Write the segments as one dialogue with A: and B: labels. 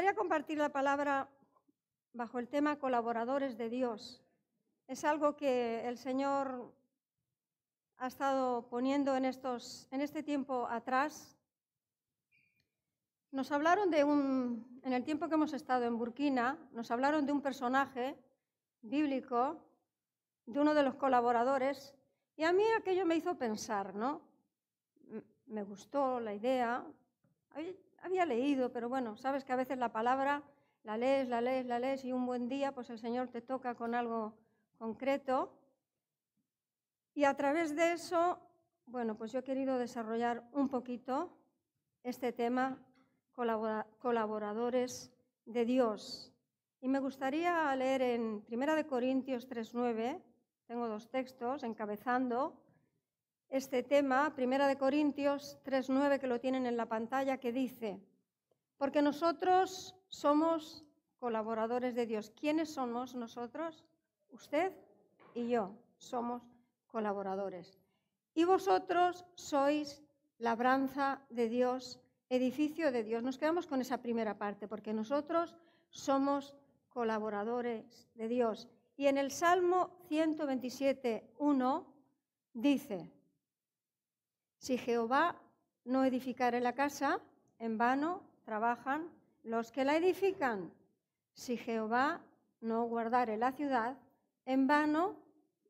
A: gustaría compartir la palabra bajo el tema colaboradores de Dios. Es algo que el Señor ha estado poniendo en, estos, en este tiempo atrás. Nos hablaron de un, en el tiempo que hemos estado en Burkina, nos hablaron de un personaje bíblico, de uno de los colaboradores, y a mí aquello me hizo pensar, ¿no? Me gustó la idea, había leído, pero bueno, sabes que a veces la palabra la lees, la lees, la lees y un buen día pues el Señor te toca con algo concreto. Y a través de eso, bueno, pues yo he querido desarrollar un poquito este tema, colaboradores de Dios. Y me gustaría leer en 1 Corintios 3.9, tengo dos textos encabezando este tema, 1 Corintios 3.9, que lo tienen en la pantalla, que dice, porque nosotros somos colaboradores de Dios. ¿Quiénes somos nosotros? Usted y yo somos colaboradores. Y vosotros sois labranza de Dios, edificio de Dios. Nos quedamos con esa primera parte, porque nosotros somos colaboradores de Dios. Y en el Salmo 127, 1 dice, si Jehová no edificare la casa, en vano trabajan los que la edifican. Si Jehová no guardare la ciudad, en vano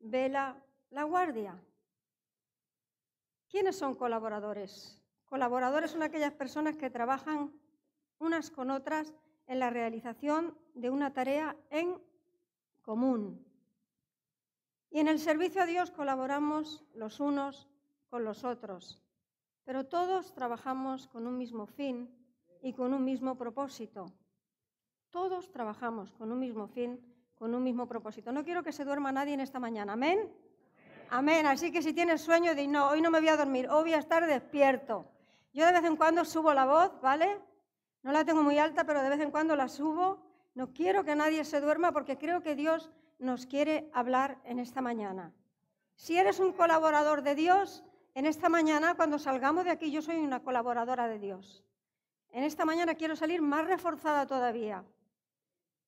A: vela la guardia. ¿Quiénes son colaboradores? Colaboradores son aquellas personas que trabajan unas con otras en la realización de una tarea en común. Y en el servicio a Dios colaboramos los unos con los otros, pero todos trabajamos con un mismo fin y con un mismo propósito. Todos trabajamos con un mismo fin, con un mismo propósito. No quiero que se duerma nadie en esta mañana. Amén. Amén. Así que si tienes sueño, di no, hoy no me voy a dormir, hoy voy a estar despierto. Yo de vez en cuando subo la voz, ¿vale? No la tengo muy alta, pero de vez en cuando la subo. No quiero que nadie se duerma porque creo que Dios nos quiere hablar en esta mañana. Si eres un colaborador de Dios, en esta mañana, cuando salgamos de aquí, yo soy una colaboradora de Dios. En esta mañana quiero salir más reforzada todavía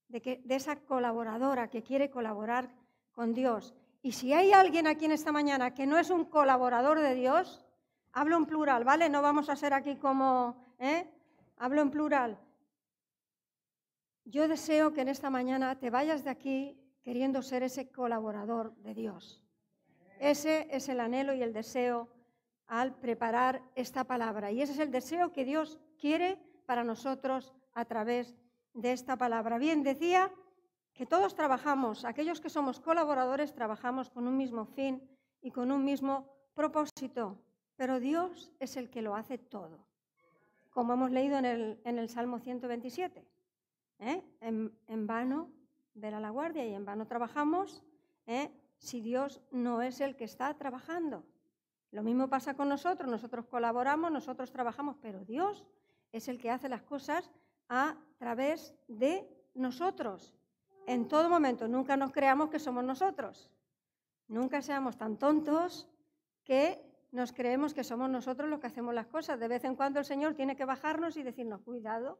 A: de, esa colaboradora que quiere colaborar con Dios. Y si hay alguien aquí en esta mañana que no es un colaborador de Dios, hablo en plural, ¿vale? No vamos a ser aquí como, ¿eh? Hablo en plural. Yo deseo que en esta mañana te vayas de aquí queriendo ser ese colaborador de Dios. Ese es el anhelo y el deseo al preparar esta palabra. Y ese es el deseo que Dios quiere para nosotros a través de esta palabra. Bien, decía que todos trabajamos, aquellos que somos colaboradores, trabajamos con un mismo fin y con un mismo propósito, pero Dios es el que lo hace todo, como hemos leído en el, en el Salmo 127. ¿eh? En, vano ver a la guardia y en vano trabajamos ¿eh? Si Dios no es el que está trabajando. Lo mismo pasa con nosotros, nosotros colaboramos, nosotros trabajamos, pero Dios es el que hace las cosas a través de nosotros. En todo momento, nunca nos creamos que somos nosotros. Nunca seamos tan tontos que nos creemos que somos nosotros los que hacemos las cosas. De vez en cuando el Señor tiene que bajarnos y decirnos, cuidado,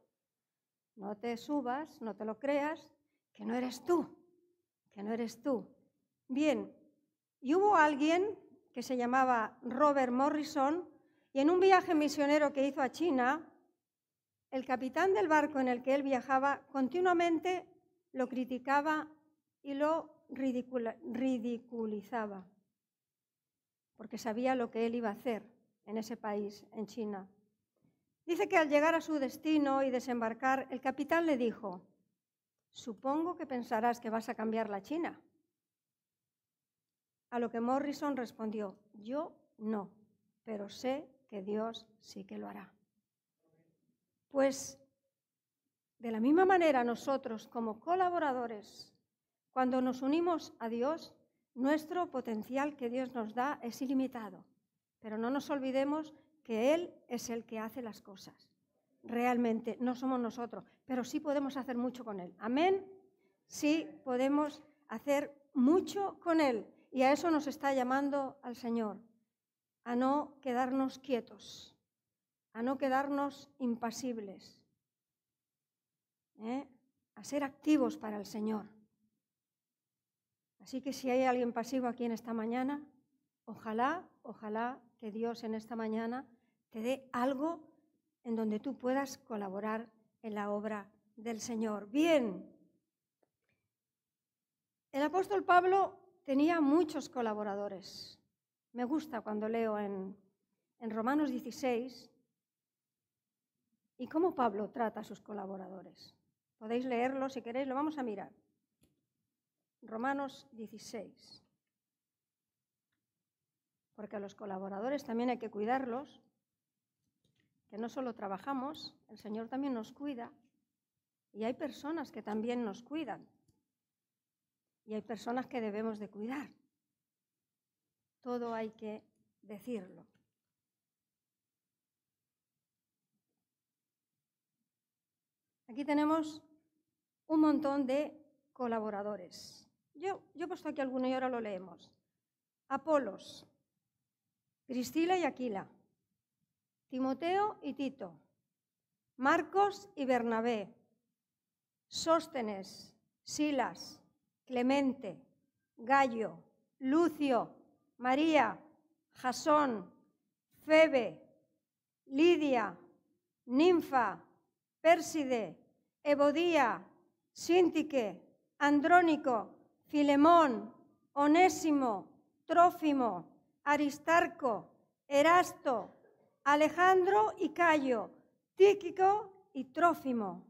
A: no te subas, no te lo creas, que no eres tú, que no eres tú. Bien, y hubo alguien que se llamaba Robert Morrison, y en un viaje misionero que hizo a China, el capitán del barco en el que él viajaba continuamente lo criticaba y lo ridiculizaba, porque sabía lo que él iba a hacer en ese país, en China. Dice que al llegar a su destino y desembarcar, el capitán le dijo, supongo que pensarás que vas a cambiar la China. A lo que Morrison respondió, yo no, pero sé que Dios sí que lo hará. Pues de la misma manera nosotros como colaboradores, cuando nos unimos a Dios, nuestro potencial que Dios nos da es ilimitado. Pero no nos olvidemos que Él es el que hace las cosas. Realmente no somos nosotros, pero sí podemos hacer mucho con Él. Amén. Sí podemos hacer mucho con Él. Y a eso nos está llamando al Señor, a no quedarnos quietos a no quedarnos impasibles. ¿eh? a ser activos para el Señor. Así que si hay alguien pasivo aquí en esta mañana, ojalá, ojalá que Dios en esta mañana te dé algo en donde tú puedas colaborar en la obra del Señor. Bien, el apóstol Pablo tenía muchos colaboradores. Me gusta cuando leo en, Romanos 16 y cómo Pablo trata a sus colaboradores. Podéis leerlo si queréis, lo vamos a mirar. Romanos 16. Porque a los colaboradores también hay que cuidarlos, que no solo trabajamos, el Señor también nos cuida y hay personas que también nos cuidan y hay personas que debemos de cuidar. Todo hay que decirlo. Aquí tenemos un montón de colaboradores. Yo, yo he puesto aquí alguno y ahora lo leemos. Apolos, Priscila y Aquila, Timoteo y Tito, Marcos y Bernabé, Sóstenes, Silas, Clemente, Gallo, Lucio, María, Jasón, Febe, Lidia, Ninfa, Pérside, Ebodía, Síntique, Andrónico, Filemón, Onésimo, Trófimo, Aristarco, Erasto, Alejandro y Cayo, Tíquico y Trófimo.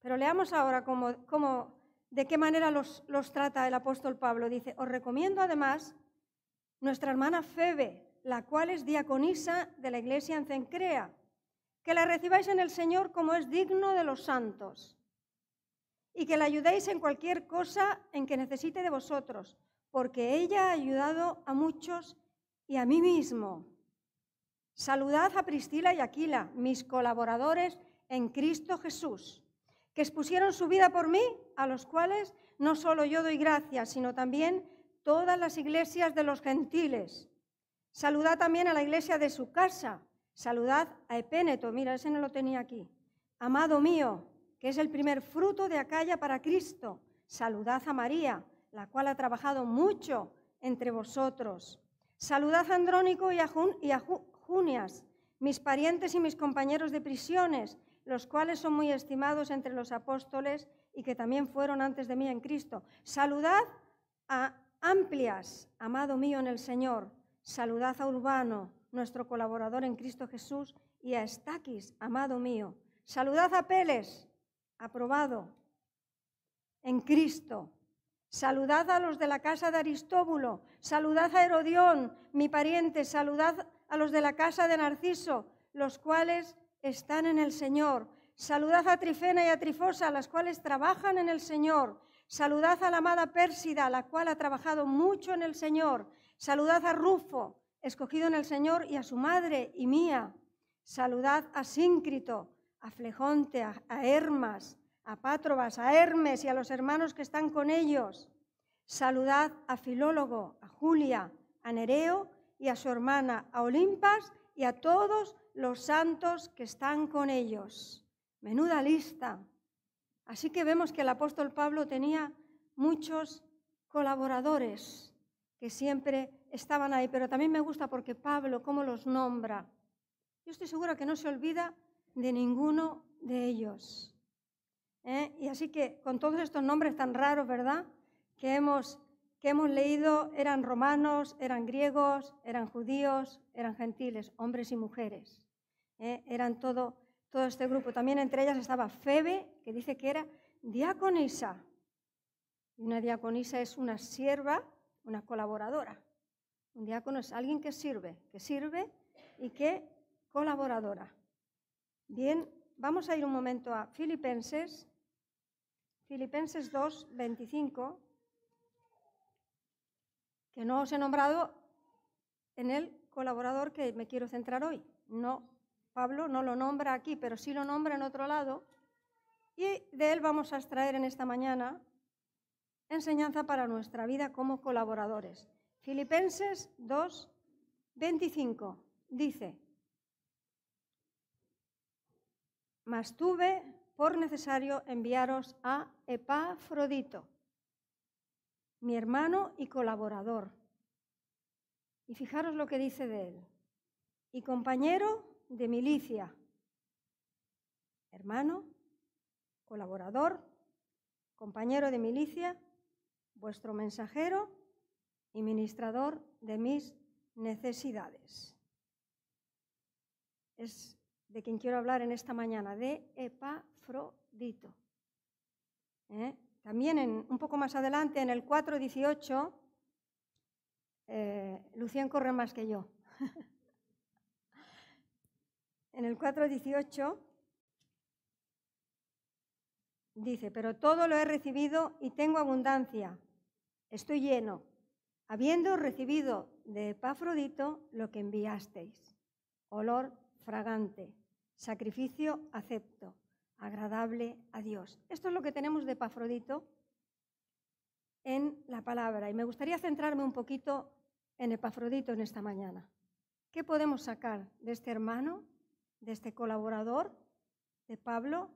A: Pero leamos ahora cómo, de qué manera los, trata el apóstol Pablo. Dice, os recomiendo además nuestra hermana Febe, la cual es diaconisa de la iglesia en Cencrea, que la recibáis en el Señor como es digno de los santos y que la ayudéis en cualquier cosa en que necesite de vosotros, porque ella ha ayudado a muchos y a mí mismo. Saludad a Priscila y Aquila, mis colaboradores en Cristo Jesús, que expusieron su vida por mí, a los cuales no solo yo doy gracias, sino también todas las iglesias de los gentiles. Saludad también a la iglesia de su casa. Saludad a Epéneto, mira, ese no lo tenía aquí. Amado mío, que es el primer fruto de Acaya para Cristo. Saludad a María, la cual ha trabajado mucho entre vosotros. Saludad a Andrónico y a, Junias, mis parientes y mis compañeros de prisiones, los cuales son muy estimados entre los apóstoles y que también fueron antes de mí en Cristo. Saludad a Amplias, amado mío en el Señor. Saludad a Urbano, nuestro colaborador en Cristo Jesús, y a Estaquis, amado mío. Saludad a Peles, aprobado en Cristo. Saludad a los de la casa de Aristóbulo, saludad a Herodión, mi pariente, saludad a los de la casa de Narciso, los cuales están en el Señor. Saludad a Trifena y a Trifosa, las cuales trabajan en el Señor. Saludad a la amada Pérsida, la cual ha trabajado mucho en el Señor. Saludad a Rufo, escogido en el Señor, y a su madre y mía. Saludad a Síncrito, a Flejonte, a, Hermas, a Pátrobas, a Hermes y a los hermanos que están con ellos. Saludad a Filólogo, a Julia, a Nereo y a su hermana, a Olimpas y a todos los santos que están con ellos. Menuda lista. Así que vemos que el apóstol Pablo tenía muchos colaboradores que siempre estaban ahí, pero también me gusta porque Pablo, cómo los nombra. Yo estoy segura que no se olvida de ninguno de ellos. ¿eh? Y así que con todos estos nombres tan raros, ¿verdad? Que hemos, que hemos leído, eran romanos, eran griegos, eran judíos, eran gentiles, hombres y mujeres. ¿Eh? Eran todo, todo este grupo. También entre ellas estaba Febe, que dice que era diaconisa. Una diaconisa es una sierva, una colaboradora. Un diácono es alguien que sirve, que sirve y que colaboradora. Bien, vamos a ir un momento a Filipenses, Filipenses 2, 25, que no os he nombrado en el colaborador que me quiero centrar hoy. No, Pablo no lo nombra aquí, pero sí lo nombra en otro lado. Y de él vamos a extraer en esta mañana enseñanza para nuestra vida como colaboradores. Filipenses 2, 25 dice, mas tuve por necesario enviaros a Epafrodito, mi hermano y colaborador. Y fijaros lo que dice de él. Y compañero de milicia, hermano, colaborador, compañero de milicia, vuestro mensajero y ministrador de mis necesidades. Es de quien quiero hablar en esta mañana, de Epafrodito. ¿Eh? También en, un poco más adelante, en el 4.18, eh, Lucien corre más que yo. en el 4.18 dice, pero todo lo he recibido y tengo abundancia, estoy lleno, habiendo recibido de Epafrodito lo que enviasteis, olor fragante, sacrificio acepto, agradable a Dios. Esto es lo que tenemos de Epafrodito en la palabra. Y me gustaría centrarme un poquito en Epafrodito en esta mañana. ¿Qué podemos sacar de este hermano, de este colaborador, de Pablo,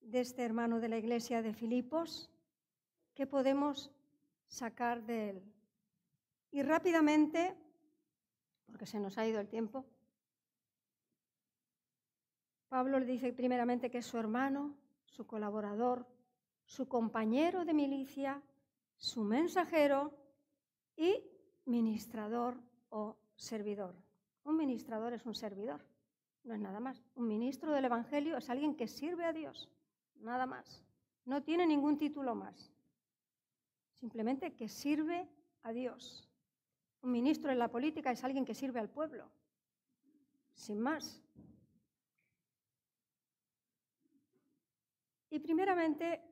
A: de este hermano de la iglesia de Filipos? ¿Qué podemos sacar de él? Y rápidamente, porque se nos ha ido el tiempo, Pablo le dice primeramente que es su hermano, su colaborador, su compañero de milicia, su mensajero y ministrador o servidor. Un ministrador es un servidor, no es nada más. Un ministro del Evangelio es alguien que sirve a Dios, nada más. No tiene ningún título más. Simplemente que sirve a Dios. Un ministro en la política es alguien que sirve al pueblo, sin más. Y primeramente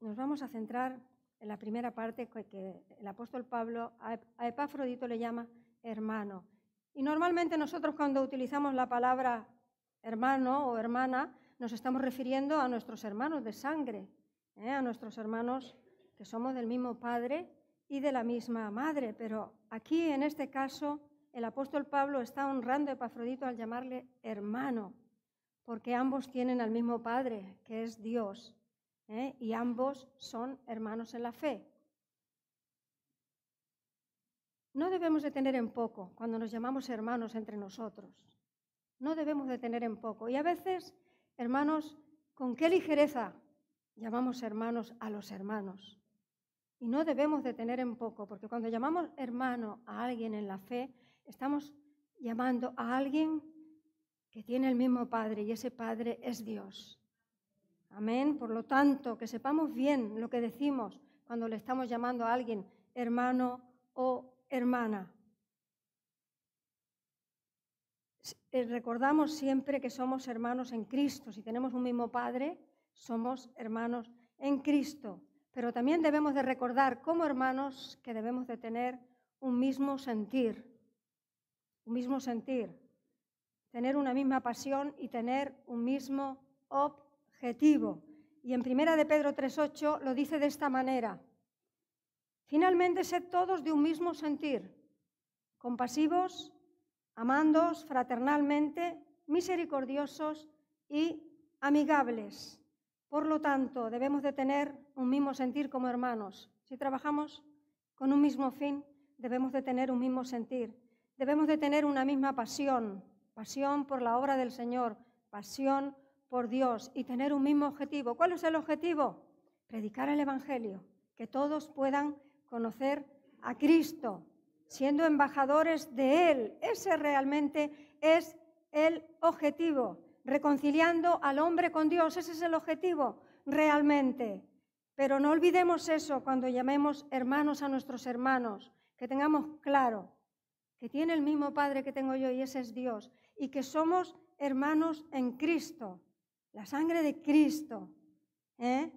A: nos vamos a centrar en la primera parte que el apóstol Pablo a Epafrodito le llama hermano. Y normalmente nosotros cuando utilizamos la palabra hermano o hermana nos estamos refiriendo a nuestros hermanos de sangre, ¿eh? a nuestros hermanos que somos del mismo padre y de la misma madre. Pero aquí en este caso el apóstol Pablo está honrando a Epafrodito al llamarle hermano porque ambos tienen al mismo Padre, que es Dios, ¿eh? y ambos son hermanos en la fe. No debemos de tener en poco cuando nos llamamos hermanos entre nosotros. No debemos de tener en poco. Y a veces, hermanos, con qué ligereza llamamos hermanos a los hermanos. Y no debemos de tener en poco, porque cuando llamamos hermano a alguien en la fe, estamos llamando a alguien que tiene el mismo Padre y ese Padre es Dios. Amén. Por lo tanto, que sepamos bien lo que decimos cuando le estamos llamando a alguien hermano o hermana. Eh, recordamos siempre que somos hermanos en Cristo. Si tenemos un mismo Padre, somos hermanos en Cristo. Pero también debemos de recordar como hermanos que debemos de tener un mismo sentir. Un mismo sentir tener una misma pasión y tener un mismo objetivo. Y en Primera de Pedro 3.8 lo dice de esta manera. Finalmente, sed todos de un mismo sentir, compasivos, amándos fraternalmente, misericordiosos y amigables. Por lo tanto, debemos de tener un mismo sentir como hermanos. Si trabajamos con un mismo fin, debemos de tener un mismo sentir. Debemos de tener una misma pasión, pasión por la obra del Señor, pasión por Dios y tener un mismo objetivo. ¿Cuál es el objetivo? Predicar el Evangelio, que todos puedan conocer a Cristo, siendo embajadores de Él. Ese realmente es el objetivo, reconciliando al hombre con Dios. Ese es el objetivo realmente. Pero no olvidemos eso cuando llamemos hermanos a nuestros hermanos, que tengamos claro que tiene el mismo Padre que tengo yo y ese es Dios y que somos hermanos en Cristo, la sangre de Cristo, ¿eh?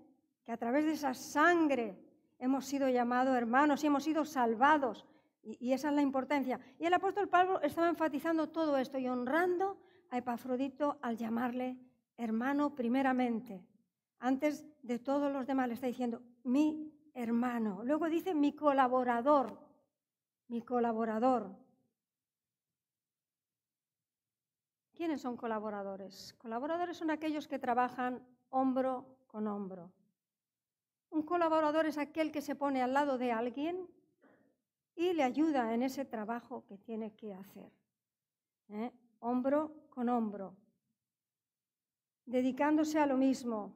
A: que a través de esa sangre hemos sido llamados hermanos y hemos sido salvados. Y, esa es la importancia. Y el apóstol Pablo estaba enfatizando todo esto y honrando a Epafrodito al llamarle hermano primeramente. Antes de todos los demás le está diciendo mi hermano. Luego dice mi colaborador, mi colaborador. ¿Quiénes son colaboradores? Colaboradores son aquellos que trabajan hombro con hombro. Un colaborador es aquel que se pone al lado de alguien y le ayuda en ese trabajo que tiene que hacer. ¿eh? Hombro con hombro, dedicándose a lo mismo.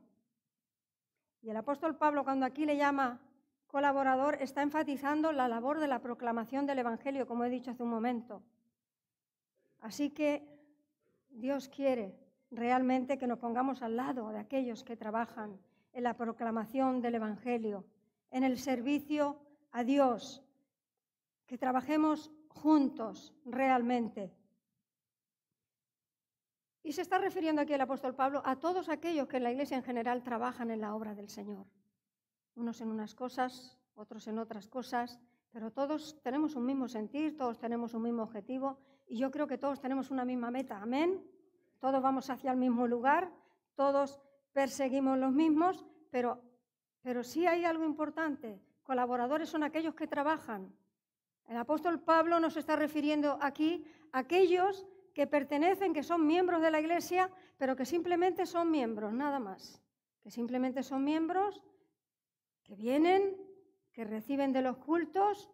A: Y el apóstol Pablo, cuando aquí le llama colaborador, está enfatizando la labor de la proclamación del Evangelio, como he dicho hace un momento. Así que Dios quiere realmente que nos pongamos al lado de aquellos que trabajan en la proclamación del Evangelio, en el servicio a Dios, que trabajemos juntos realmente. Y se está refiriendo aquí el apóstol Pablo a todos aquellos que en la iglesia en general trabajan en la obra del Señor. Unos en unas cosas, otros en otras cosas, pero todos tenemos un mismo sentir, todos tenemos un mismo objetivo y yo creo que todos tenemos una misma meta. Amén. Todos vamos hacia el mismo lugar, todos perseguimos los mismos, pero, pero sí hay algo importante. Colaboradores son aquellos que trabajan. El apóstol Pablo nos está refiriendo aquí a aquellos que pertenecen, que son miembros de la iglesia, pero que simplemente son miembros, nada más. Que simplemente son miembros, que vienen, que reciben de los cultos,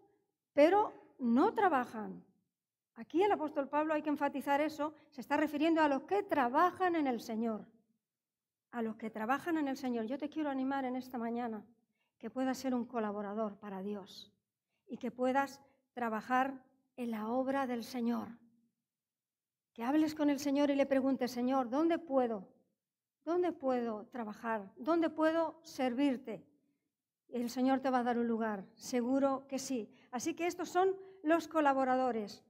A: pero no trabajan. Aquí el apóstol Pablo hay que enfatizar eso, se está refiriendo a los que trabajan en el Señor. A los que trabajan en el Señor. Yo te quiero animar en esta mañana que puedas ser un colaborador para Dios y que puedas trabajar en la obra del Señor. Que hables con el Señor y le preguntes, Señor, ¿dónde puedo? ¿Dónde puedo trabajar? ¿Dónde puedo servirte? El Señor te va a dar un lugar, seguro que sí. Así que estos son los colaboradores.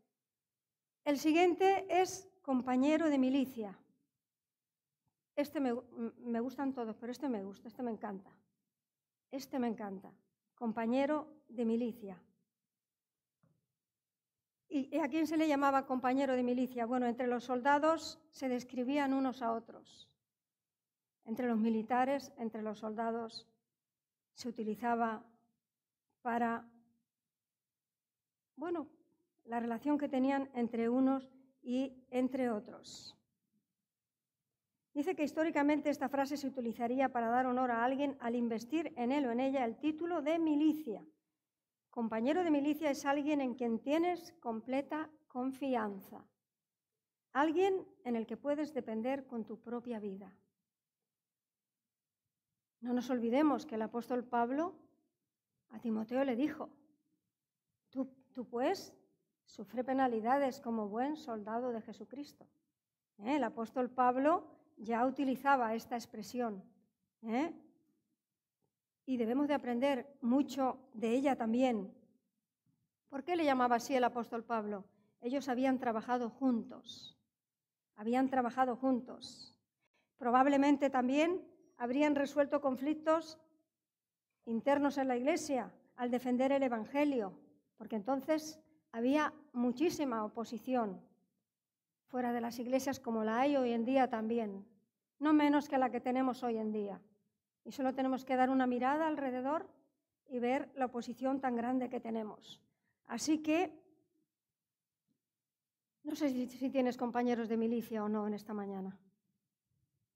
A: El siguiente es compañero de milicia. Este me, me, gustan todos, pero este me gusta, este me encanta. Este me encanta. Compañero de milicia. ¿Y a quién se le llamaba compañero de milicia? Bueno, entre los soldados se describían unos a otros. Entre los militares, entre los soldados, se utilizaba para, bueno, la relación que tenían entre unos y entre otros. Dice que históricamente esta frase se utilizaría para dar honor a alguien al investir en él o en ella el título de milicia. Compañero de milicia es alguien en quien tienes completa confianza, alguien en el que puedes depender con tu propia vida. No nos olvidemos que el apóstol Pablo a Timoteo le dijo, tú, pues sufre penalidades como buen soldado de Jesucristo. ¿Eh? El apóstol Pablo ya utilizaba esta expresión ¿eh? y debemos de aprender mucho de ella también. ¿Por qué le llamaba así el apóstol Pablo? Ellos habían trabajado juntos, habían trabajado juntos. Probablemente también habrían resuelto conflictos internos en la iglesia al defender el Evangelio, porque entonces había muchísima oposición fuera de las iglesias como la hay hoy en día también, no menos que la que tenemos hoy en día. Y solo tenemos que dar una mirada alrededor y ver la oposición tan grande que tenemos. Así que no sé si, tienes compañeros de milicia o no en esta mañana.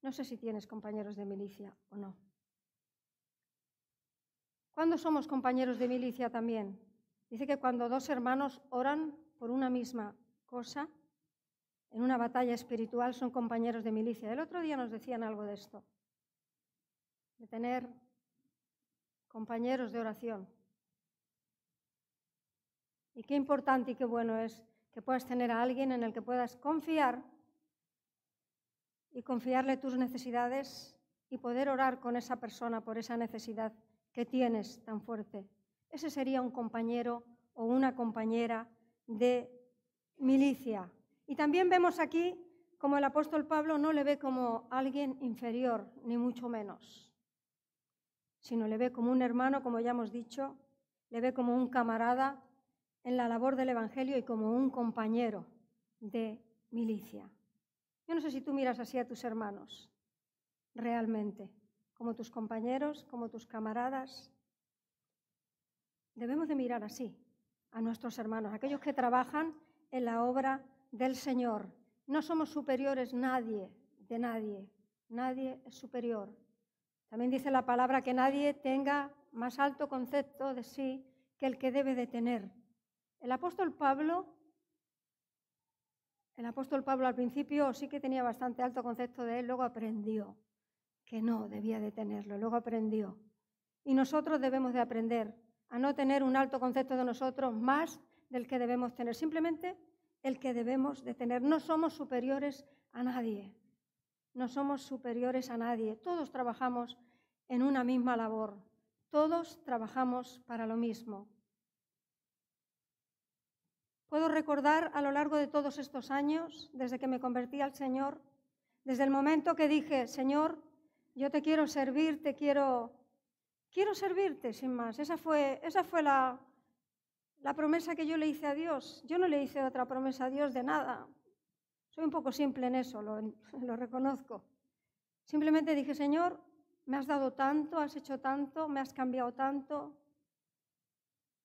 A: No sé si tienes compañeros de milicia o no. ¿Cuándo somos compañeros de milicia también? Dice que cuando dos hermanos oran por una misma cosa, en una batalla espiritual son compañeros de milicia. El otro día nos decían algo de esto, de tener compañeros de oración. Y qué importante y qué bueno es que puedas tener a alguien en el que puedas confiar y confiarle tus necesidades y poder orar con esa persona por esa necesidad que tienes tan fuerte ese sería un compañero o una compañera de milicia. Y también vemos aquí como el apóstol Pablo no le ve como alguien inferior, ni mucho menos, sino le ve como un hermano, como ya hemos dicho, le ve como un camarada en la labor del Evangelio y como un compañero de milicia. Yo no sé si tú miras así a tus hermanos, realmente, como tus compañeros, como tus camaradas, Debemos de mirar así a nuestros hermanos, aquellos que trabajan en la obra del Señor, no somos superiores nadie, de nadie. Nadie es superior. También dice la palabra que nadie tenga más alto concepto de sí que el que debe de tener. El apóstol Pablo, el apóstol Pablo al principio sí que tenía bastante alto concepto de él, luego aprendió que no debía de tenerlo, luego aprendió. Y nosotros debemos de aprender a no tener un alto concepto de nosotros más del que debemos tener, simplemente el que debemos de tener. No somos superiores a nadie, no somos superiores a nadie, todos trabajamos en una misma labor, todos trabajamos para lo mismo. Puedo recordar a lo largo de todos estos años, desde que me convertí al Señor, desde el momento que dije, Señor, yo te quiero servir, te quiero, quiero servirte, sin más. Esa fue, esa fue la, la promesa que yo le hice a Dios. Yo no le hice otra promesa a Dios de nada. Soy un poco simple en eso, lo, reconozco. Simplemente dije, Señor, me has dado tanto, has hecho tanto, me has cambiado tanto.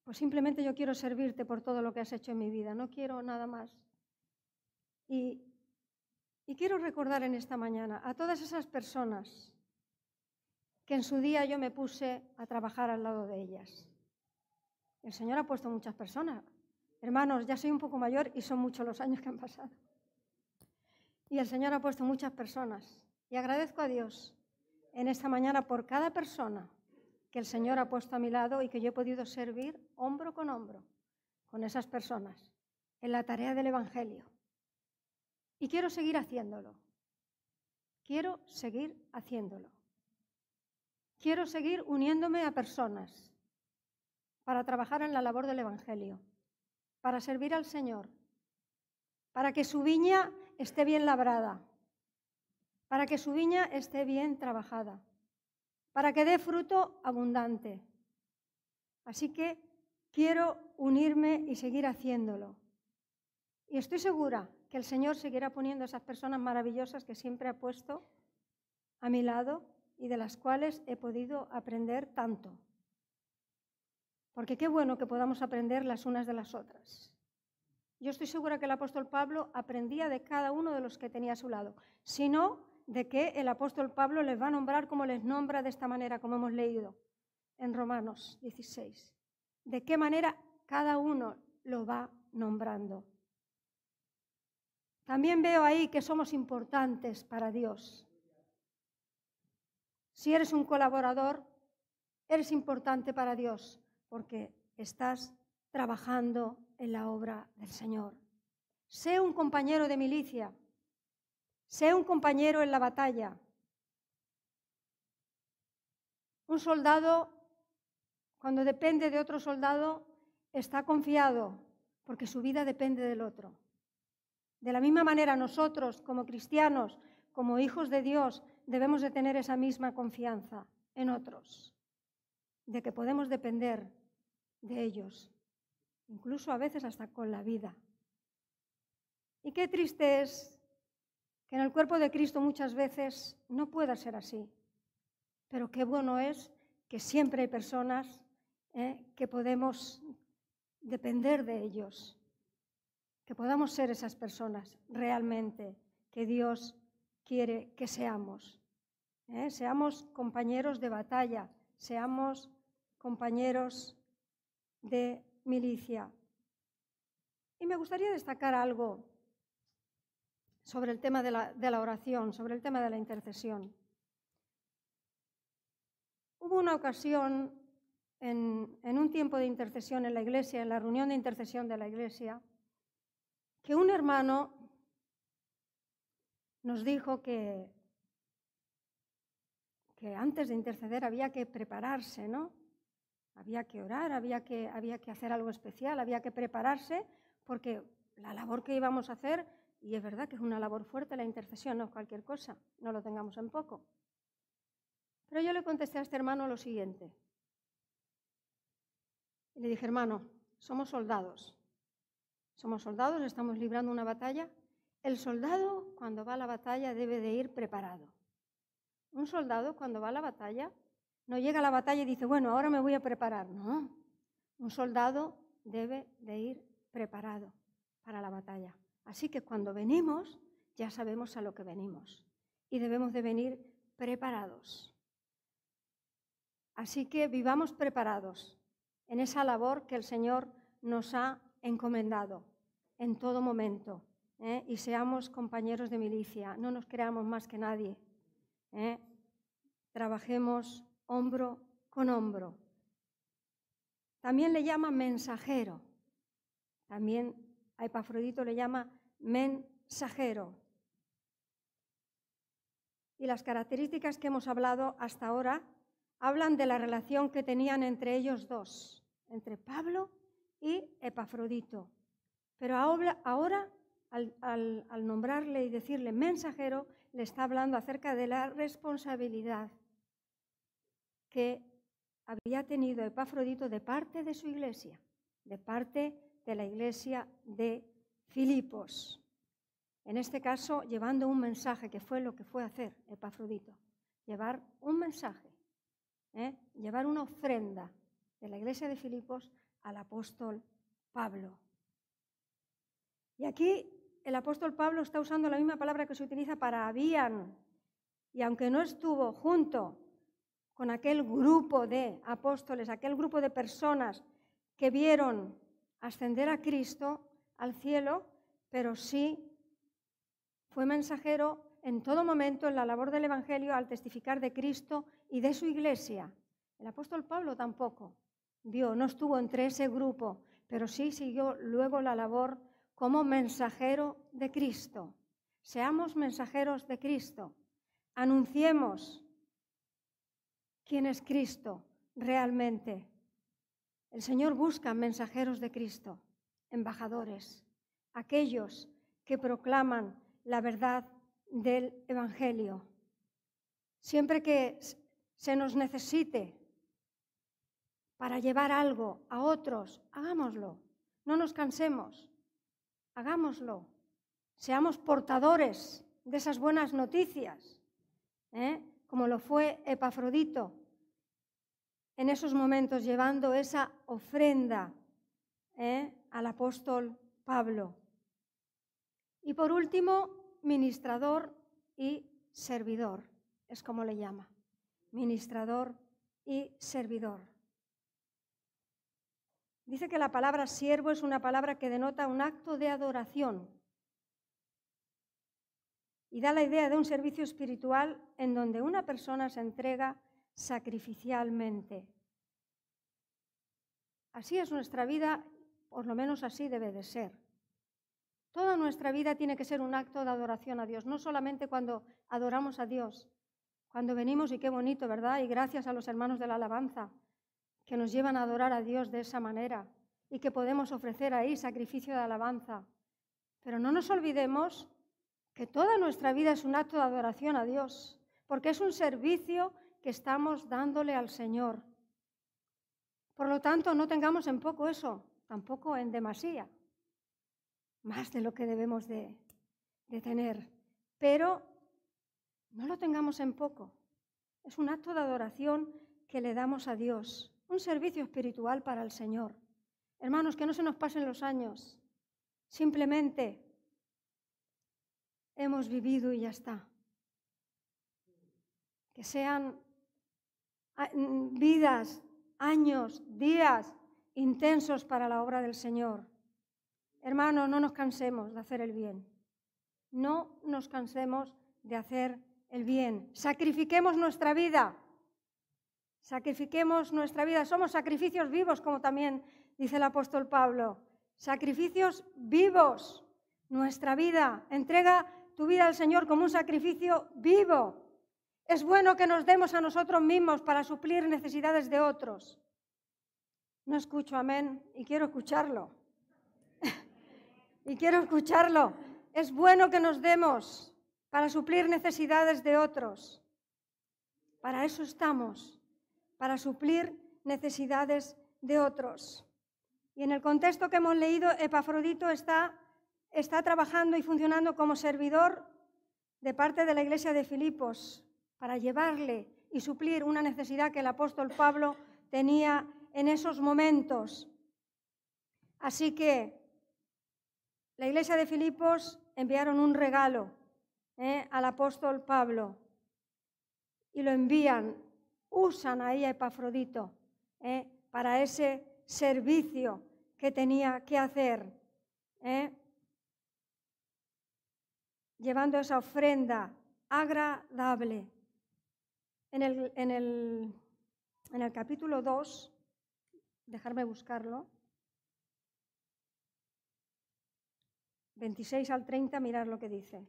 A: Pues simplemente yo quiero servirte por todo lo que has hecho en mi vida, no quiero nada más. Y, y quiero recordar en esta mañana a todas esas personas que en su día yo me puse a trabajar al lado de ellas. El Señor ha puesto muchas personas. Hermanos, ya soy un poco mayor y son muchos los años que han pasado. Y el Señor ha puesto muchas personas. Y agradezco a Dios en esta mañana por cada persona que el Señor ha puesto a mi lado y que yo he podido servir hombro con hombro con esas personas en la tarea del Evangelio. Y quiero seguir haciéndolo. Quiero seguir haciéndolo. Quiero seguir uniéndome a personas para trabajar en la labor del Evangelio, para servir al Señor, para que su viña esté bien labrada, para que su viña esté bien trabajada, para que dé fruto abundante. Así que quiero unirme y seguir haciéndolo. Y estoy segura que el Señor seguirá poniendo esas personas maravillosas que siempre ha puesto a mi lado y de las cuales he podido aprender tanto. Porque qué bueno que podamos aprender las unas de las otras. Yo estoy segura que el apóstol Pablo aprendía de cada uno de los que tenía a su lado. Si no, de que el apóstol Pablo les va a nombrar como les nombra de esta manera, como hemos leído en Romanos 16. De qué manera cada uno lo va nombrando. También veo ahí que somos importantes para Dios. Si eres un colaborador, eres importante para Dios porque estás trabajando en la obra del Señor. Sé un compañero de milicia, sé un compañero en la batalla. Un soldado, cuando depende de otro soldado, está confiado porque su vida depende del otro. De la misma manera, nosotros como cristianos, como hijos de Dios, debemos de tener esa misma confianza en otros, de que podemos depender de ellos, incluso a veces hasta con la vida. Y qué triste es que en el cuerpo de Cristo muchas veces no pueda ser así, pero qué bueno es que siempre hay personas eh, que podemos depender de ellos, que podamos ser esas personas realmente que Dios quiere que seamos. Eh, seamos compañeros de batalla, seamos compañeros de milicia. Y me gustaría destacar algo sobre el tema de la, oración, sobre el tema de la intercesión. Hubo una ocasión en, en, un tiempo de intercesión en la iglesia, en la reunión de intercesión de la iglesia, que un hermano nos dijo que, que antes de interceder había que prepararse, ¿no? Había que orar, había que, había que hacer algo especial, había que prepararse, porque la labor que íbamos a hacer, y es verdad que es una labor fuerte la intercesión, no es cualquier cosa, no lo tengamos en poco. Pero yo le contesté a este hermano lo siguiente. le dije, hermano, somos soldados. Somos soldados, estamos librando una batalla. El soldado, cuando va a la batalla, debe de ir preparado. Un soldado, cuando va a la batalla, no llega a la batalla y dice, bueno, ahora me voy a preparar. No, un soldado debe de ir preparado para la batalla. Así que cuando venimos, ya sabemos a lo que venimos y debemos de venir preparados. Así que vivamos preparados en esa labor que el Señor nos ha encomendado en todo momento. ¿eh? Y seamos compañeros de milicia, no nos creamos más que nadie. ¿eh? Trabajemos hombro con hombro. También le llama mensajero. También a Epafrodito le llama mensajero. Y las características que hemos hablado hasta ahora hablan de la relación que tenían entre ellos dos, entre Pablo y Epafrodito. Pero ahora, al, nombrarle y decirle mensajero, le está hablando acerca de la responsabilidad que había tenido Epafrodito de parte de su iglesia, de parte de la iglesia de Filipos. En este caso, llevando un mensaje, que fue lo que fue hacer Epafrodito, llevar un mensaje ¿eh? llevar una ofrenda de la iglesia de Filipos al apóstol Pablo. Y aquí el apóstol Pablo está usando la misma palabra que se utiliza para habían. Y aunque no estuvo junto con aquel grupo de apóstoles, aquel grupo de personas que vieron ascender a Cristo al cielo, pero sí fue mensajero en todo momento en la labor del Evangelio al testificar de Cristo y de su iglesia. El apóstol Pablo tampoco vio, no estuvo entre ese grupo, pero sí siguió luego la labor como mensajero de Cristo. Seamos mensajeros de Cristo. Anunciemos quién es Cristo realmente. El Señor busca mensajeros de Cristo, embajadores, aquellos que proclaman la verdad del Evangelio. Siempre que se nos necesite para llevar algo a otros, hagámoslo. No nos cansemos, hagámoslo. Seamos portadores de esas buenas noticias, ¿eh? como lo fue Epafrodito en esos momentos llevando esa ofrenda ¿eh? al apóstol Pablo. Y por último, ministrador y servidor, es como le llama, ministrador y servidor. Dice que la palabra siervo es una palabra que denota un acto de adoración y da la idea de un servicio espiritual en donde una persona se entrega sacrificialmente. Así es nuestra vida, por lo menos así debe de ser. Toda nuestra vida tiene que ser un acto de adoración a Dios, no solamente cuando adoramos a Dios, cuando venimos y qué bonito, ¿verdad? Y gracias a los hermanos de la alabanza que nos llevan a adorar a Dios de esa manera y que podemos ofrecer ahí sacrificio de alabanza. Pero no nos olvidemos que toda nuestra vida es un acto de adoración a Dios, porque es un servicio que estamos dándole al Señor. Por lo tanto, no tengamos en poco eso, tampoco en demasía más de lo que debemos de, tener. Pero no lo tengamos en poco. Es un acto de adoración que le damos a Dios, un servicio espiritual para el Señor. Hermanos, que no se nos pasen los años. Simplemente hemos vivido y ya está. Que sean vidas, años, días intensos para la obra del Señor. Hermanos, no nos cansemos de hacer el bien. No nos cansemos de hacer el bien. Sacrifiquemos nuestra vida. Sacrifiquemos nuestra vida. Somos sacrificios vivos, como también dice el apóstol Pablo. Sacrificios vivos. Nuestra vida. Entrega tu vida al Señor como un sacrificio vivo. Es bueno que nos demos a nosotros mismos para suplir necesidades de otros. No escucho amén y quiero escucharlo y quiero escucharlo. Es bueno que nos demos para suplir necesidades de otros. Para eso estamos, para suplir necesidades de otros. Y en el contexto que hemos leído, Epafrodito está, está trabajando y funcionando como servidor de parte de la iglesia de Filipos para llevarle y suplir una necesidad que el apóstol Pablo tenía en esos momentos. Así que la iglesia de Filipos enviaron un regalo ¿eh? al apóstol Pablo y lo envían, usan ahí a Epafrodito ¿eh? para ese servicio que tenía que hacer, ¿eh? llevando esa ofrenda agradable. En el, en el, en el capítulo 2, dejarme buscarlo, 26 al 30, mirar lo que dice.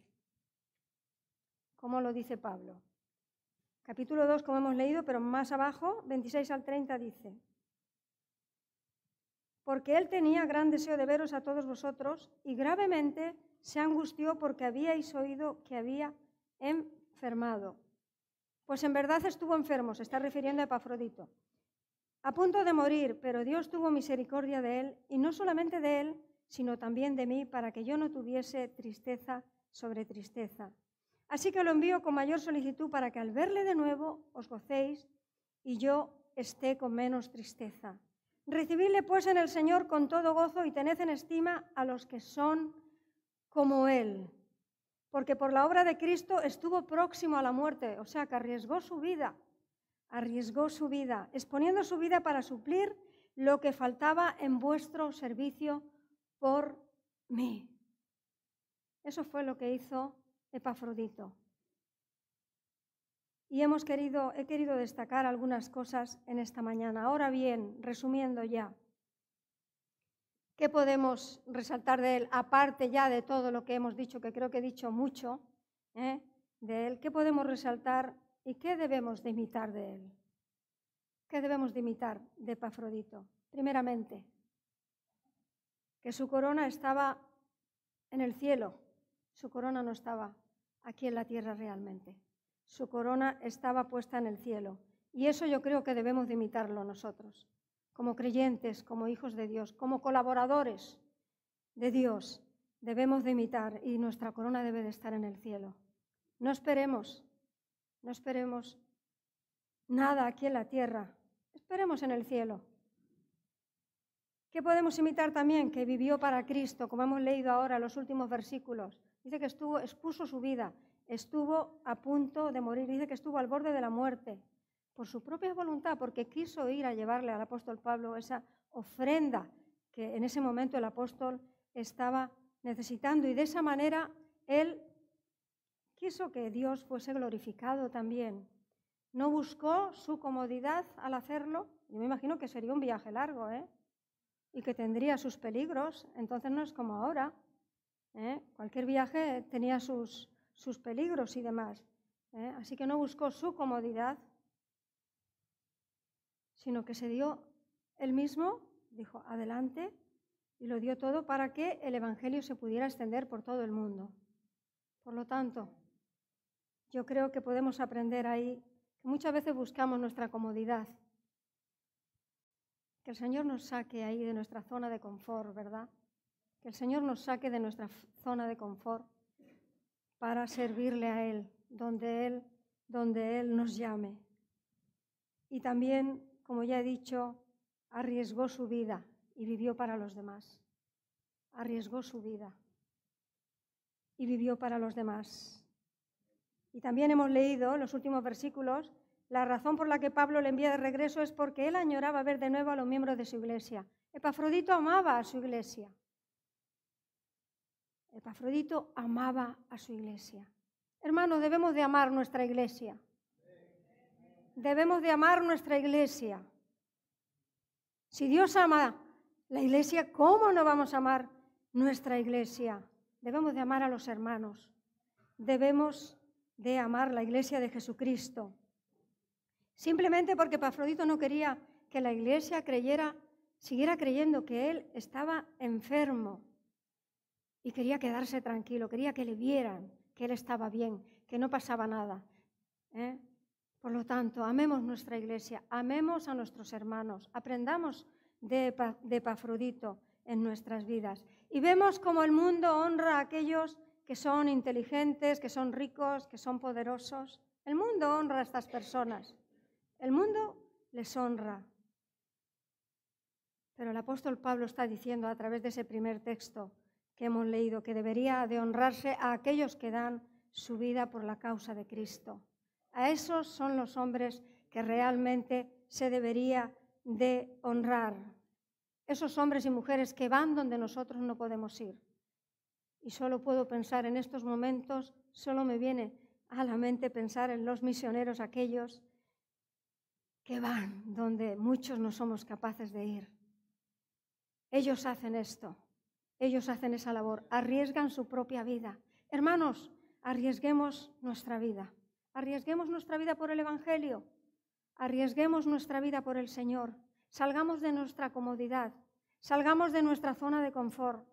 A: ¿Cómo lo dice Pablo? Capítulo 2, como hemos leído, pero más abajo, 26 al 30 dice, porque él tenía gran deseo de veros a todos vosotros y gravemente se angustió porque habíais oído que había enfermado. Pues en verdad estuvo enfermo, se está refiriendo a Epafrodito, a punto de morir, pero Dios tuvo misericordia de él y no solamente de él, sino también de mí, para que yo no tuviese tristeza sobre tristeza. Así que lo envío con mayor solicitud para que al verle de nuevo os gocéis y yo esté con menos tristeza. Recibidle pues en el Señor con todo gozo y tened en estima a los que son como Él, porque por la obra de Cristo estuvo próximo a la muerte, o sea que arriesgó su vida, arriesgó su vida, exponiendo su vida para suplir lo que faltaba en vuestro servicio por mí. Eso fue lo que hizo Epafrodito. Y hemos querido, he querido destacar algunas cosas en esta mañana. Ahora bien, resumiendo ya, ¿qué podemos resaltar de él? Aparte ya de todo lo que hemos dicho, que creo que he dicho mucho ¿eh? de él, ¿qué podemos resaltar y qué debemos de imitar de él? ¿Qué debemos de imitar de Epafrodito? Primeramente, que su corona estaba en el cielo, su corona no estaba aquí en la tierra realmente, su corona estaba puesta en el cielo. Y eso yo creo que debemos de imitarlo nosotros, como creyentes, como hijos de Dios, como colaboradores de Dios, debemos de imitar y nuestra corona debe de estar en el cielo. No esperemos, no esperemos nada aquí en la tierra, esperemos en el cielo. ¿Qué podemos imitar también? Que vivió para Cristo, como hemos leído ahora los últimos versículos. Dice que expuso su vida, estuvo a punto de morir, dice que estuvo al borde de la muerte, por su propia voluntad, porque quiso ir a llevarle al apóstol Pablo esa ofrenda que en ese momento el apóstol estaba necesitando. Y de esa manera él quiso que Dios fuese glorificado también. No buscó su comodidad al hacerlo. Yo me imagino que sería un viaje largo, ¿eh? y que tendría sus peligros, entonces no es como ahora. ¿eh? Cualquier viaje tenía sus, sus peligros y demás. ¿eh? Así que no buscó su comodidad, sino que se dio él mismo, dijo, adelante, y lo dio todo para que el Evangelio se pudiera extender por todo el mundo. Por lo tanto, yo creo que podemos aprender ahí que muchas veces buscamos nuestra comodidad que el Señor nos saque ahí de nuestra zona de confort, ¿verdad? Que el Señor nos saque de nuestra zona de confort para servirle a Él, donde Él, donde Él nos llame. Y también, como ya he dicho, arriesgó su vida y vivió para los demás. Arriesgó su vida y vivió para los demás. Y también hemos leído en los últimos versículos la razón por la que Pablo le envía de regreso es porque él añoraba ver de nuevo a los miembros de su iglesia. Epafrodito amaba a su iglesia. Epafrodito amaba a su iglesia. Hermanos, debemos de amar nuestra iglesia. Debemos de amar nuestra iglesia. Si Dios ama la iglesia, ¿cómo no vamos a amar nuestra iglesia? Debemos de amar a los hermanos. Debemos de amar la iglesia de Jesucristo. Simplemente porque Pafrodito no quería que la iglesia creyera, siguiera creyendo que él estaba enfermo y quería quedarse tranquilo, quería que le vieran que él estaba bien, que no pasaba nada. ¿eh? Por lo tanto, amemos nuestra iglesia, amemos a nuestros hermanos, aprendamos de, de Epafrodito en nuestras vidas. Y vemos cómo el mundo honra a aquellos que son inteligentes, que son ricos, que son poderosos. El mundo honra a estas personas. El mundo les honra. Pero el apóstol Pablo está diciendo a través de ese primer texto que hemos leído que debería de honrarse a aquellos que dan su vida por la causa de Cristo. A esos son los hombres que realmente se debería de honrar. Esos hombres y mujeres que van donde nosotros no podemos ir. Y solo puedo pensar en estos momentos, solo me viene a la mente pensar en los misioneros aquellos que van donde muchos no somos capaces de ir. Ellos hacen esto, ellos hacen esa labor, arriesgan su propia vida. Hermanos, arriesguemos nuestra vida, arriesguemos nuestra vida por el Evangelio, arriesguemos nuestra vida por el Señor, salgamos de nuestra comodidad, salgamos de nuestra zona de confort.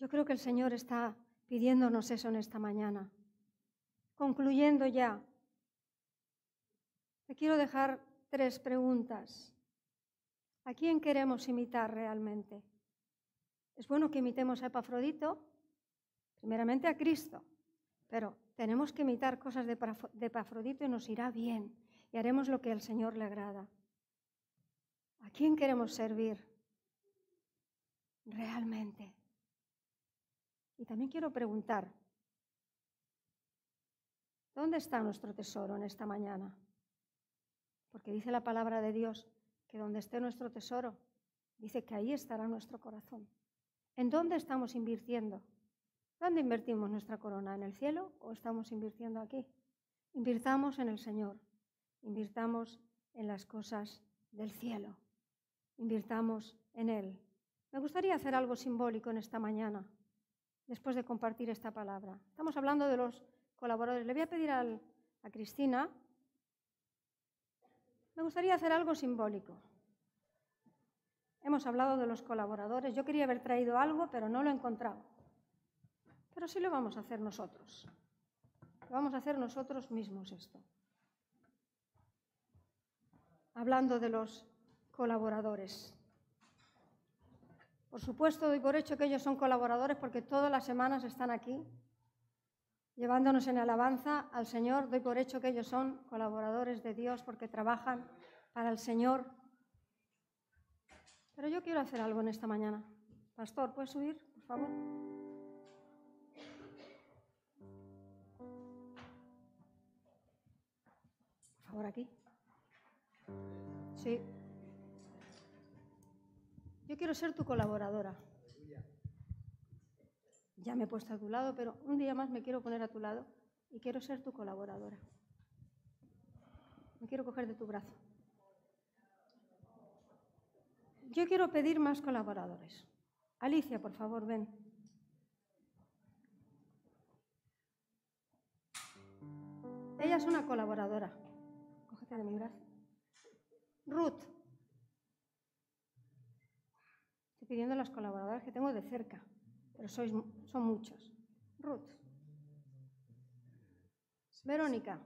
A: Yo creo que el Señor está pidiéndonos eso en esta mañana. Concluyendo ya, te quiero dejar tres preguntas. ¿A quién queremos imitar realmente? Es bueno que imitemos a Epafrodito, primeramente a Cristo, pero tenemos que imitar cosas de Epafrodito y nos irá bien y haremos lo que al Señor le agrada. ¿A quién queremos servir realmente? Y también quiero preguntar, ¿dónde está nuestro tesoro en esta mañana? Porque dice la palabra de Dios que donde esté nuestro tesoro, dice que ahí estará nuestro corazón. ¿En dónde estamos invirtiendo? ¿Dónde invertimos nuestra corona? ¿En el cielo o estamos invirtiendo aquí? Invirtamos en el Señor, invirtamos en las cosas del cielo, invirtamos en Él. Me gustaría hacer algo simbólico en esta mañana, después de compartir esta palabra. Estamos hablando de los colaboradores. Le voy a pedir a Cristina me gustaría hacer algo simbólico. Hemos hablado de los colaboradores. Yo quería haber traído algo, pero no lo he encontrado. Pero sí lo vamos a hacer nosotros. Vamos a hacer nosotros mismos esto. Hablando de los colaboradores. Por supuesto, doy por hecho que ellos son colaboradores porque todas las semanas están aquí llevándonos en alabanza al Señor. Doy por hecho que ellos son colaboradores de Dios porque trabajan para el Señor. Pero yo quiero hacer algo en esta mañana. Pastor, ¿puedes subir, por favor? Favor, aquí. Sí. Yo quiero ser tu colaboradora ya me he puesto a tu lado, pero un día más me quiero poner a tu lado y quiero ser tu colaboradora. Me quiero coger de tu brazo. Yo quiero pedir más colaboradores. Alicia, por favor, ven. Ella es una colaboradora. De mi brazo. Ruth. Estoy pidiendo las colaboradoras que tengo de cerca pero sois, son muchos. Ruth. Verónica.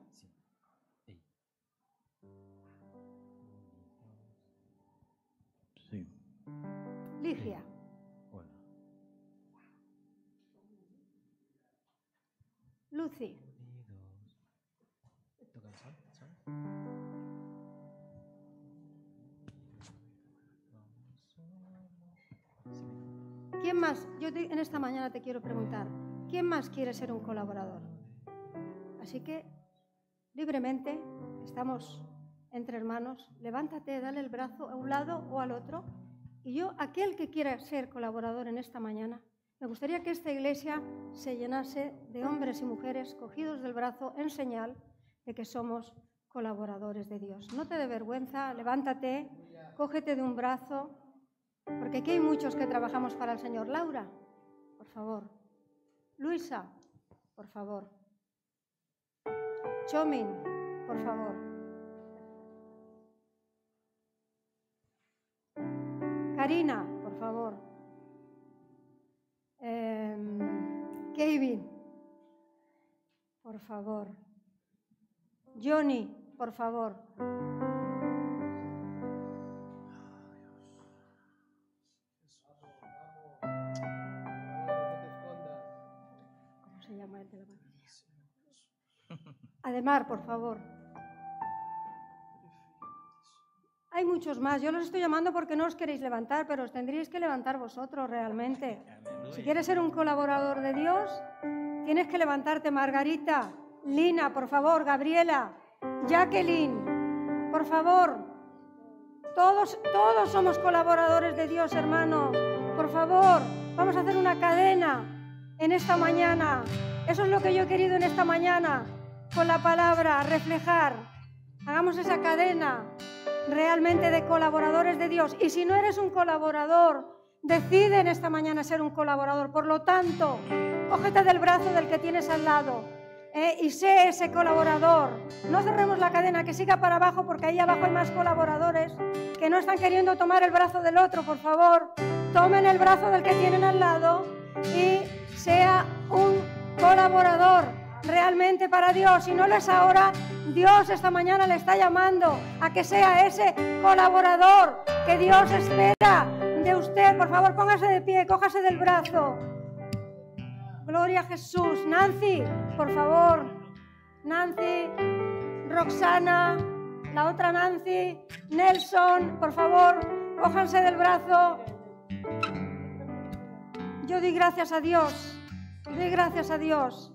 B: Sí.
A: Ligia.
B: Hola.
A: Lucy. ¿Quién más? Yo en esta mañana te quiero preguntar, ¿quién más quiere ser un colaborador? Así que, libremente, estamos entre hermanos, levántate, dale el brazo a un lado o al otro. Y yo, aquel que quiera ser colaborador en esta mañana, me gustaría que esta iglesia se llenase de hombres y mujeres cogidos del brazo en señal de que somos colaboradores de Dios. No te dé vergüenza, levántate, cógete de un brazo porque aquí hay muchos que trabajamos para el Señor. Laura, por favor. Luisa, por favor. Chomin, por favor. Karina, por favor. Eh, Kevin, por favor. Johnny, por favor. Ademar, por favor. Hay muchos más. Yo los estoy llamando porque no os queréis levantar, pero os tendríais que levantar vosotros realmente. Si quieres ser un colaborador de Dios, tienes que levantarte. Margarita, Lina, por favor, Gabriela, Jacqueline, por favor. Todos, todos somos colaboradores de Dios, hermanos. Por favor, vamos a hacer una cadena en esta mañana. Eso es lo que yo he querido en esta mañana, con la palabra, reflejar. Hagamos esa cadena realmente de colaboradores de Dios. Y si no eres un colaborador, decide en esta mañana ser un colaborador. Por lo tanto, cógete del brazo del que tienes al lado eh, y sé ese colaborador. No cerremos la cadena, que siga para abajo porque ahí abajo hay más colaboradores que no están queriendo tomar el brazo del otro. Por favor, tomen el brazo del que tienen al lado y sea un colaborador realmente para Dios. Si no lo es ahora, Dios esta mañana le está llamando a que sea ese colaborador que Dios espera de usted. Por favor, póngase de pie, cójase del brazo. Gloria a Jesús. Nancy, por favor. Nancy, Roxana, la otra Nancy, Nelson, por favor, cójanse del brazo. Yo doy gracias a Dios. Doy gracias a Dios.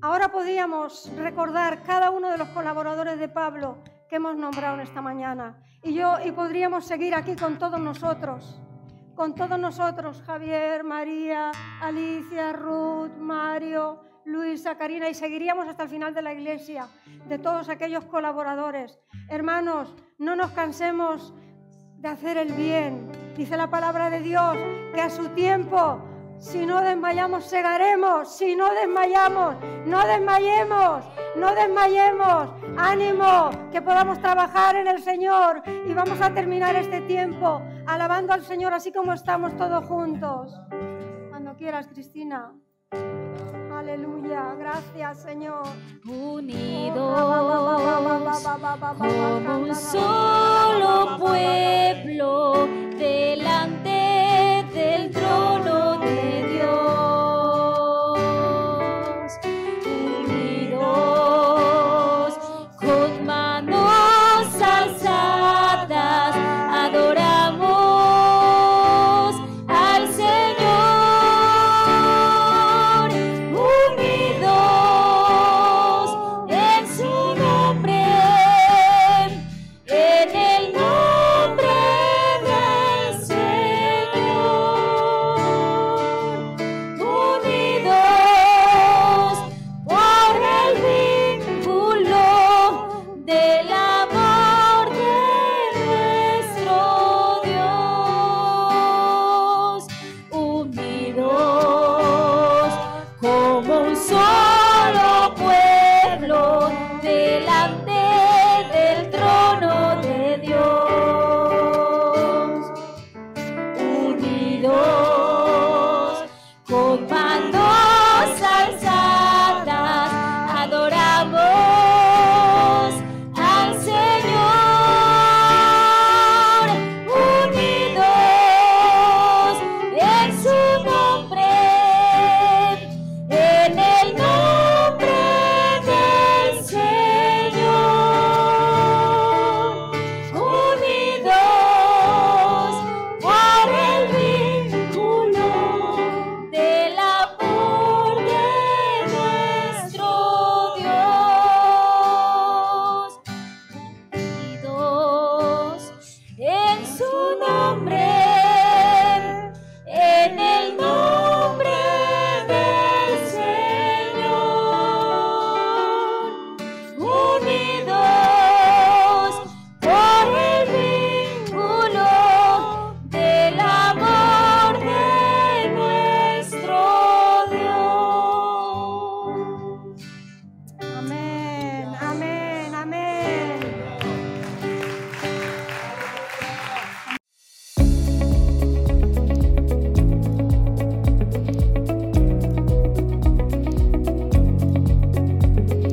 A: Ahora podíamos recordar cada uno de los colaboradores de Pablo que hemos nombrado en esta mañana. Y yo y podríamos seguir aquí con todos nosotros. Con todos nosotros, Javier, María, Alicia, Ruth, Mario, Luisa, Karina, y seguiríamos hasta el final de la iglesia, de todos aquellos colaboradores. Hermanos, no nos cansemos de hacer el bien. Dice la palabra de Dios que a su tiempo si no desmayamos, segaremos. Si no desmayamos, no desmayemos, no desmayemos. Ánimo, que podamos trabajar en el Señor y vamos a terminar este tiempo alabando al Señor así como estamos todos juntos. Cuando quieras, Cristina. Aleluya, gracias Señor.
B: Unidos como un solo pueblo delante del trono de